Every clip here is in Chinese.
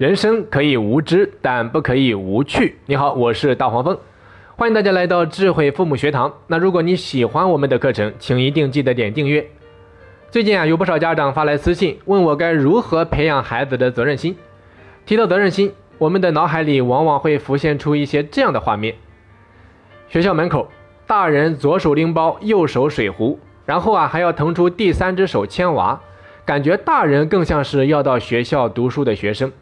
人生可以无知，但不可以无趣。你好，我是大黄蜂，欢迎大家来到智慧父母学堂。那如果你喜欢我们的课程，请一定记得点订阅。最近啊，有不少家长发来私信，问我该如何培养孩子的责任心。提到责任心，我们的脑海里往往会浮现出一些这样的画面：学校门口，大人左手拎包，右手水壶，然后啊还要腾出第三只手牵娃，感觉大人更像是要到学校读书的学生。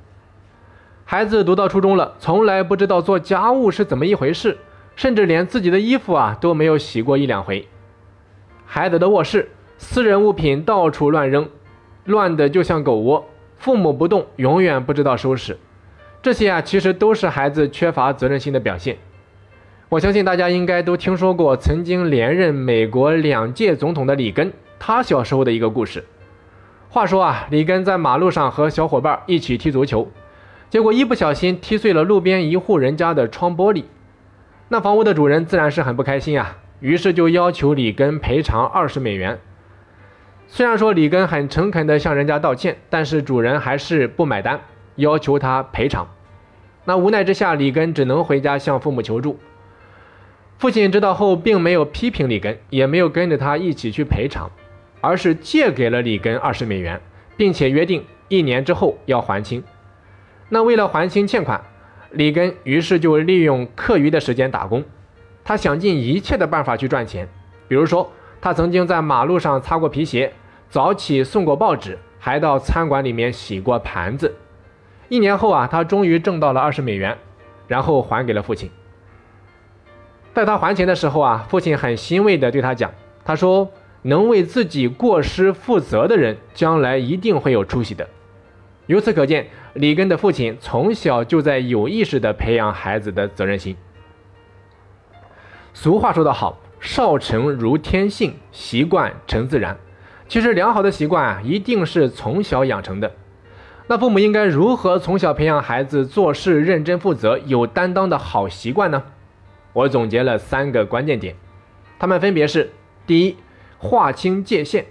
孩子读到初中了，从来不知道做家务是怎么一回事，甚至连自己的衣服啊都没有洗过一两回。孩子的卧室，私人物品到处乱扔，乱的就像狗窝，父母不动，永远不知道收拾。这些啊，其实都是孩子缺乏责任心的表现。我相信大家应该都听说过曾经连任美国两届总统的里根，他小时候的一个故事。话说啊，里根在马路上和小伙伴一起踢足球。结果一不小心踢碎了路边一户人家的窗玻璃，那房屋的主人自然是很不开心啊，于是就要求里根赔偿二十美元。虽然说里根很诚恳地向人家道歉，但是主人还是不买单，要求他赔偿。那无奈之下，里根只能回家向父母求助。父亲知道后，并没有批评里根，也没有跟着他一起去赔偿，而是借给了里根二十美元，并且约定一年之后要还清。那为了还清欠款，里根于是就利用课余的时间打工，他想尽一切的办法去赚钱。比如说，他曾经在马路上擦过皮鞋，早起送过报纸，还到餐馆里面洗过盘子。一年后啊，他终于挣到了二十美元，然后还给了父亲。在他还钱的时候啊，父亲很欣慰地对他讲：“他说，能为自己过失负责的人，将来一定会有出息的。”由此可见，里根的父亲从小就在有意识地培养孩子的责任心。俗话说得好，“少成如天性，习惯成自然”。其实，良好的习惯啊，一定是从小养成的。那父母应该如何从小培养孩子做事认真负责、有担当的好习惯呢？我总结了三个关键点，他们分别是：第一，划清界限；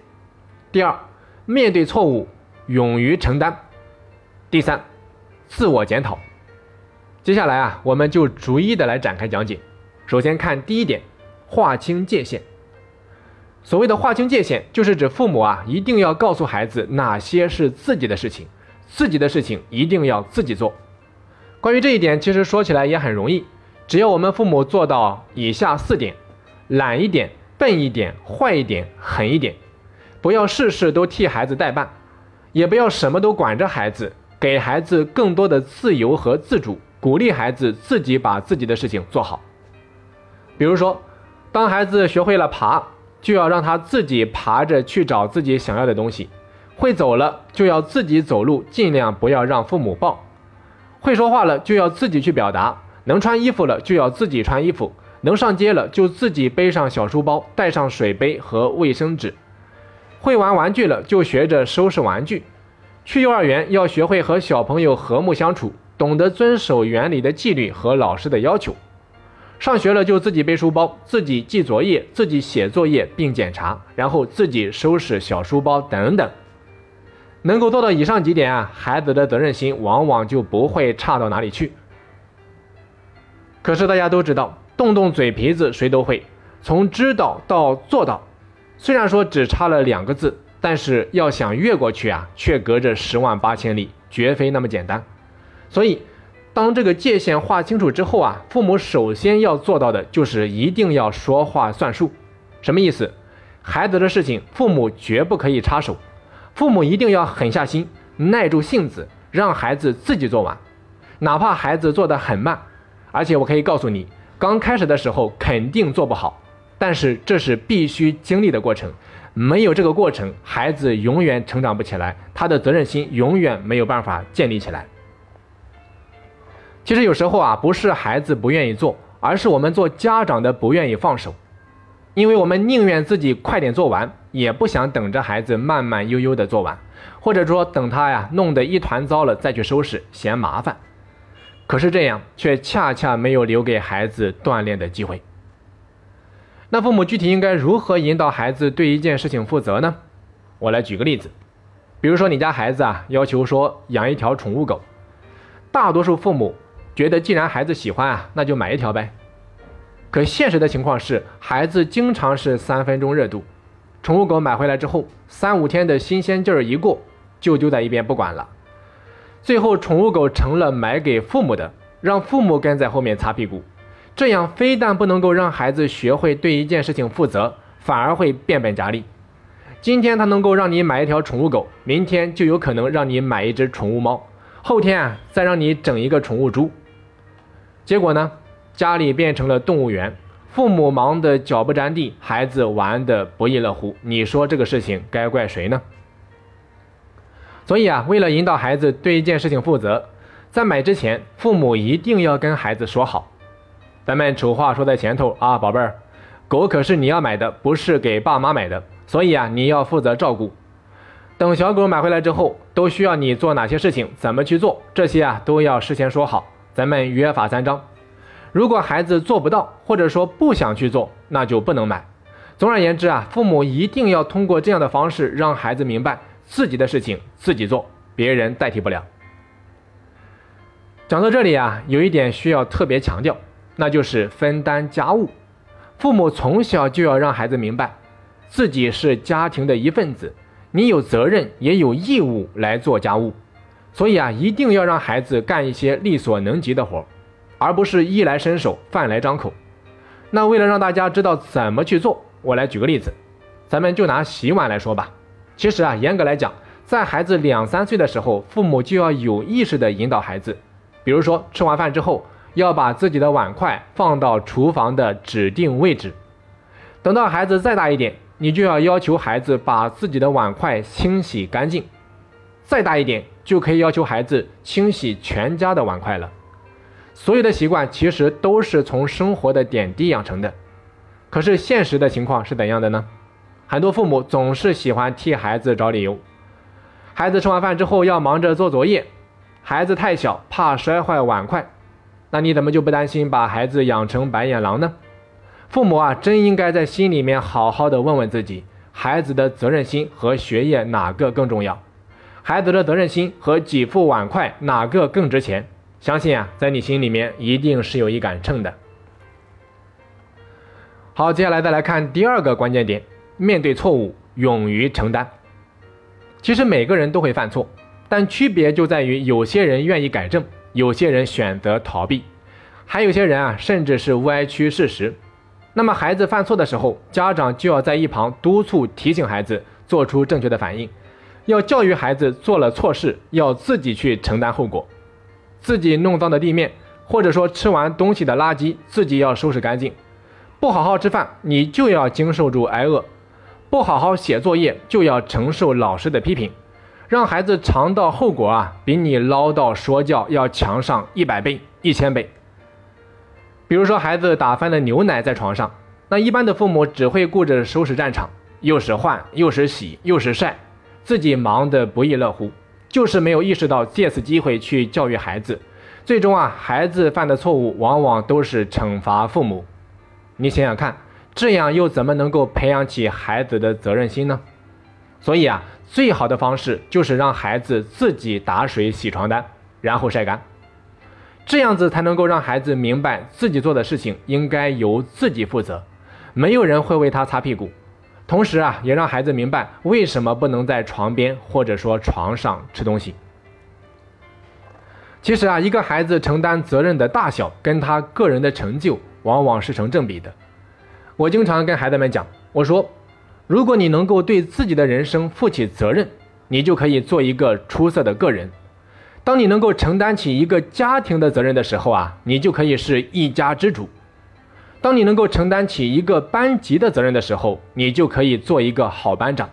第二，面对错误，勇于承担。第三，自我检讨。接下来啊，我们就逐一的来展开讲解。首先看第一点，划清界限。所谓的划清界限，就是指父母啊，一定要告诉孩子哪些是自己的事情，自己的事情一定要自己做。关于这一点，其实说起来也很容易，只要我们父母做到以下四点：懒一点、笨一点、坏一点、狠一点，不要事事都替孩子代办，也不要什么都管着孩子。给孩子更多的自由和自主，鼓励孩子自己把自己的事情做好。比如说，当孩子学会了爬，就要让他自己爬着去找自己想要的东西；会走了，就要自己走路，尽量不要让父母抱；会说话了，就要自己去表达；能穿衣服了，就要自己穿衣服；能上街了，就自己背上小书包，带上水杯和卫生纸；会玩玩具了，就学着收拾玩具。去幼儿园要学会和小朋友和睦相处，懂得遵守园里的纪律和老师的要求。上学了就自己背书包，自己记作业，自己写作业并检查，然后自己收拾小书包等等。能够做到以上几点啊，孩子的责任心往往就不会差到哪里去。可是大家都知道，动动嘴皮子谁都会，从知道到做到，虽然说只差了两个字。但是要想越过去啊，却隔着十万八千里，绝非那么简单。所以，当这个界限划清楚之后啊，父母首先要做到的就是一定要说话算数。什么意思？孩子的事情，父母绝不可以插手。父母一定要狠下心，耐住性子，让孩子自己做完，哪怕孩子做得很慢。而且我可以告诉你，刚开始的时候肯定做不好，但是这是必须经历的过程。没有这个过程，孩子永远成长不起来，他的责任心永远没有办法建立起来。其实有时候啊，不是孩子不愿意做，而是我们做家长的不愿意放手，因为我们宁愿自己快点做完，也不想等着孩子慢慢悠悠的做完，或者说等他呀弄得一团糟了再去收拾，嫌麻烦。可是这样却恰恰没有留给孩子锻炼的机会。那父母具体应该如何引导孩子对一件事情负责呢？我来举个例子，比如说你家孩子啊要求说养一条宠物狗，大多数父母觉得，既然孩子喜欢啊，那就买一条呗。可现实的情况是，孩子经常是三分钟热度，宠物狗买回来之后，三五天的新鲜劲儿一过，就丢在一边不管了。最后，宠物狗成了买给父母的，让父母跟在后面擦屁股。这样非但不能够让孩子学会对一件事情负责，反而会变本加厉。今天他能够让你买一条宠物狗，明天就有可能让你买一只宠物猫，后天啊再让你整一个宠物猪。结果呢，家里变成了动物园，父母忙得脚不沾地，孩子玩得不亦乐乎。你说这个事情该怪谁呢？所以啊，为了引导孩子对一件事情负责，在买之前，父母一定要跟孩子说好。咱们丑话说在前头啊，宝贝儿，狗可是你要买的，不是给爸妈买的，所以啊，你要负责照顾。等小狗买回来之后，都需要你做哪些事情，怎么去做，这些啊都要事先说好。咱们约法三章。如果孩子做不到，或者说不想去做，那就不能买。总而言之啊，父母一定要通过这样的方式，让孩子明白自己的事情自己做，别人代替不了。讲到这里啊，有一点需要特别强调。那就是分担家务，父母从小就要让孩子明白，自己是家庭的一份子，你有责任也有义务来做家务，所以啊，一定要让孩子干一些力所能及的活，而不是衣来伸手，饭来张口。那为了让大家知道怎么去做，我来举个例子，咱们就拿洗碗来说吧。其实啊，严格来讲，在孩子两三岁的时候，父母就要有意识的引导孩子，比如说吃完饭之后。要把自己的碗筷放到厨房的指定位置。等到孩子再大一点，你就要要求孩子把自己的碗筷清洗干净。再大一点，就可以要求孩子清洗全家的碗筷了。所有的习惯其实都是从生活的点滴养成的。可是现实的情况是怎样的呢？很多父母总是喜欢替孩子找理由。孩子吃完饭之后要忙着做作业，孩子太小怕摔坏碗筷。那你怎么就不担心把孩子养成白眼狼呢？父母啊，真应该在心里面好好的问问自己：孩子的责任心和学业哪个更重要？孩子的责任心和几副碗筷哪个更值钱？相信啊，在你心里面一定是有一杆秤的。好，接下来再来看第二个关键点：面对错误，勇于承担。其实每个人都会犯错，但区别就在于有些人愿意改正。有些人选择逃避，还有些人啊，甚至是歪曲事实。那么孩子犯错的时候，家长就要在一旁督促、提醒孩子做出正确的反应，要教育孩子做了错事要自己去承担后果。自己弄脏的地面，或者说吃完东西的垃圾，自己要收拾干净。不好好吃饭，你就要经受住挨饿；不好好写作业，就要承受老师的批评。让孩子尝到后果啊，比你唠叨说教要强上一百倍、一千倍。比如说，孩子打翻了牛奶在床上，那一般的父母只会顾着收拾战场，又是换又是洗又是晒，自己忙得不亦乐乎，就是没有意识到借此机会去教育孩子。最终啊，孩子犯的错误往往都是惩罚父母。你想想看，这样又怎么能够培养起孩子的责任心呢？所以啊。最好的方式就是让孩子自己打水洗床单，然后晒干，这样子才能够让孩子明白自己做的事情应该由自己负责，没有人会为他擦屁股。同时啊，也让孩子明白为什么不能在床边或者说床上吃东西。其实啊，一个孩子承担责任的大小跟他个人的成就往往是成正比的。我经常跟孩子们讲，我说。如果你能够对自己的人生负起责任，你就可以做一个出色的个人。当你能够承担起一个家庭的责任的时候啊，你就可以是一家之主。当你能够承担起一个班级的责任的时候，你就可以做一个好班长。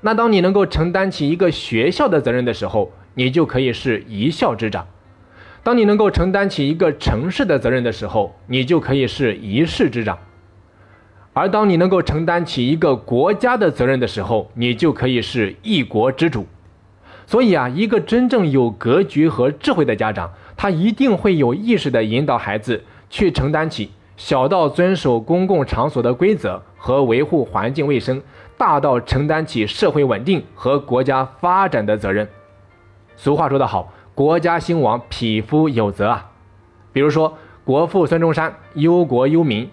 那当你能够承担起一个学校的责任的时候，你就可以是一校之长。当你能够承担起一个城市的责任的时候，你就可以是一市之长。而当你能够承担起一个国家的责任的时候，你就可以是一国之主。所以啊，一个真正有格局和智慧的家长，他一定会有意识地引导孩子去承担起小到遵守公共场所的规则和维护环境卫生，大到承担起社会稳定和国家发展的责任。俗话说得好，国家兴亡，匹夫有责啊。比如说，国父孙中山忧国忧民，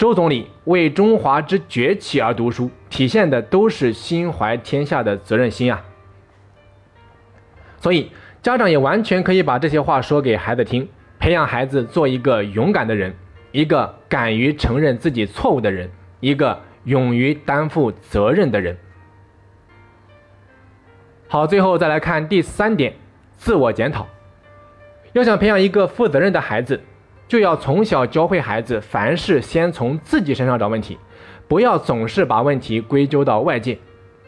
周总理为中华之崛起而读书，体现的都是心怀天下的责任心啊。所以，家长也完全可以把这些话说给孩子听，培养孩子做一个勇敢的人，一个敢于承认自己错误的人，一个勇于担负责任的人。好，最后再来看第三点，自我检讨。要想培养一个负责任的孩子，就要从小教会孩子，凡事先从自己身上找问题，不要总是把问题归咎到外界。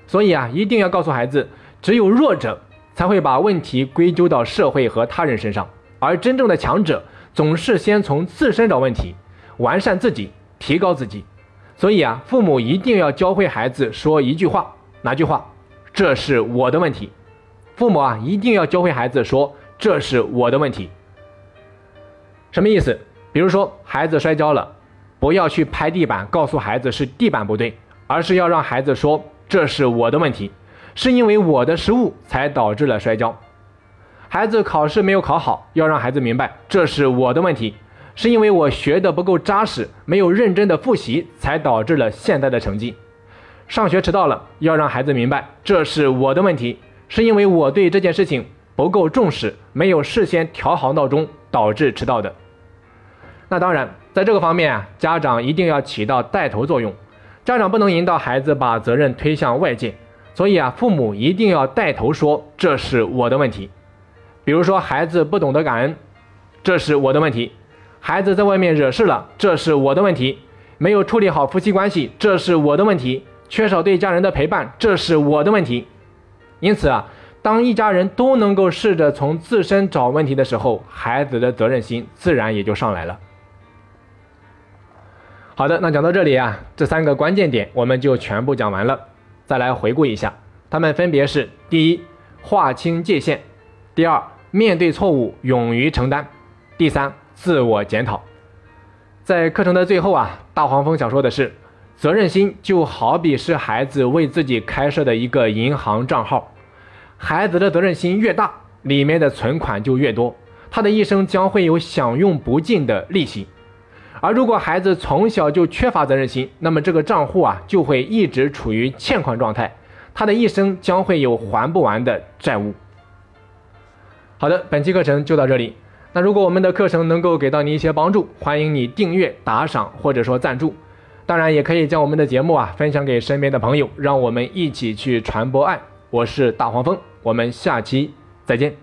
所以啊，一定要告诉孩子，只有弱者才会把问题归咎到社会和他人身上，而真正的强者总是先从自身找问题，完善自己，提高自己。所以啊，父母一定要教会孩子说一句话，哪句话？这是我的问题，父母啊一定要教会孩子说这是我的问题。什么意思？比如说孩子摔跤了，不要去拍地板，告诉孩子是地板不对，而是要让孩子说这是我的问题，是因为我的失误才导致了摔跤。孩子考试没有考好，要让孩子明白这是我的问题，是因为我学的不够扎实，没有认真的复习，才导致了现在的成绩。上学迟到了，要让孩子明白这是我的问题，是因为我对这件事情不够重视，没有事先调好闹钟，导致迟到的。那当然，在这个方面啊，家长一定要起到带头作用，家长不能引导孩子把责任推向外界，所以啊，父母一定要带头说这是我的问题。比如说，孩子不懂得感恩，这是我的问题；孩子在外面惹事了，这是我的问题；没有处理好夫妻关系，这是我的问题。缺少对家人的陪伴，这是我的问题。因此啊，当一家人都能够试着从自身找问题的时候，孩子的责任心自然也就上来了。好的，那讲到这里啊，这三个关键点我们就全部讲完了。再来回顾一下，他们分别是：第一，划清界限；第二，面对错误勇于承担；第三，自我检讨。在课程的最后啊，大黄蜂想说的是。责任心就好比是孩子为自己开设的一个银行账号，孩子的责任心越大，里面的存款就越多，他的一生将会有享用不尽的利息。而如果孩子从小就缺乏责任心，那么这个账户啊就会一直处于欠款状态，他的一生将会有还不完的债务。好的，本期课程就到这里。那如果我们的课程能够给到你一些帮助，欢迎你订阅、打赏或者说赞助。当然，也可以将我们的节目啊分享给身边的朋友，让我们一起去传播爱。我是大黄蜂，我们下期再见。